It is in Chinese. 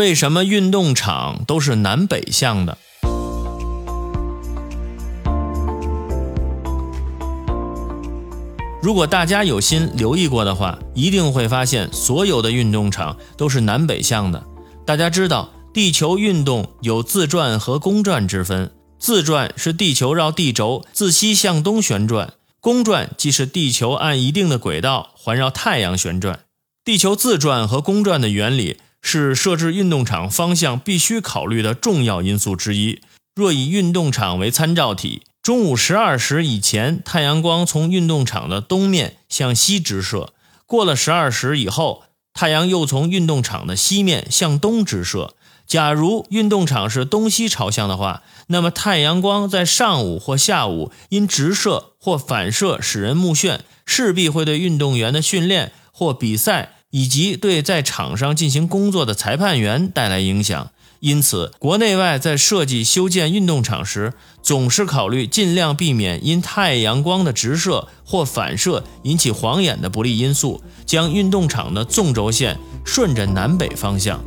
为什么运动场都是南北向的？如果大家有心留意过的话，一定会发现所有的运动场都是南北向的。大家知道，地球运动有自转和公转之分。自转是地球绕地轴自西向东旋转，公转即是地球按一定的轨道环绕太阳旋转。地球自转和公转的原理是设置运动场方向必须考虑的重要因素之一。若以运动场为参照体，中午十二时以前，太阳光从运动场的东面向西直射；过了十二时以后，太阳又从运动场的西面向东直射。假如运动场是东西朝向的话，那么太阳光在上午或下午因直射或反射使人目眩，势必会对运动员的训练或比赛以及对在场上进行工作的裁判员带来影响。因此，国内外在设计修建运动场时，总是考虑尽量避免因太阳光的直射或反射引起晃眼的不利因素，将运动场的纵轴线顺着南北方向。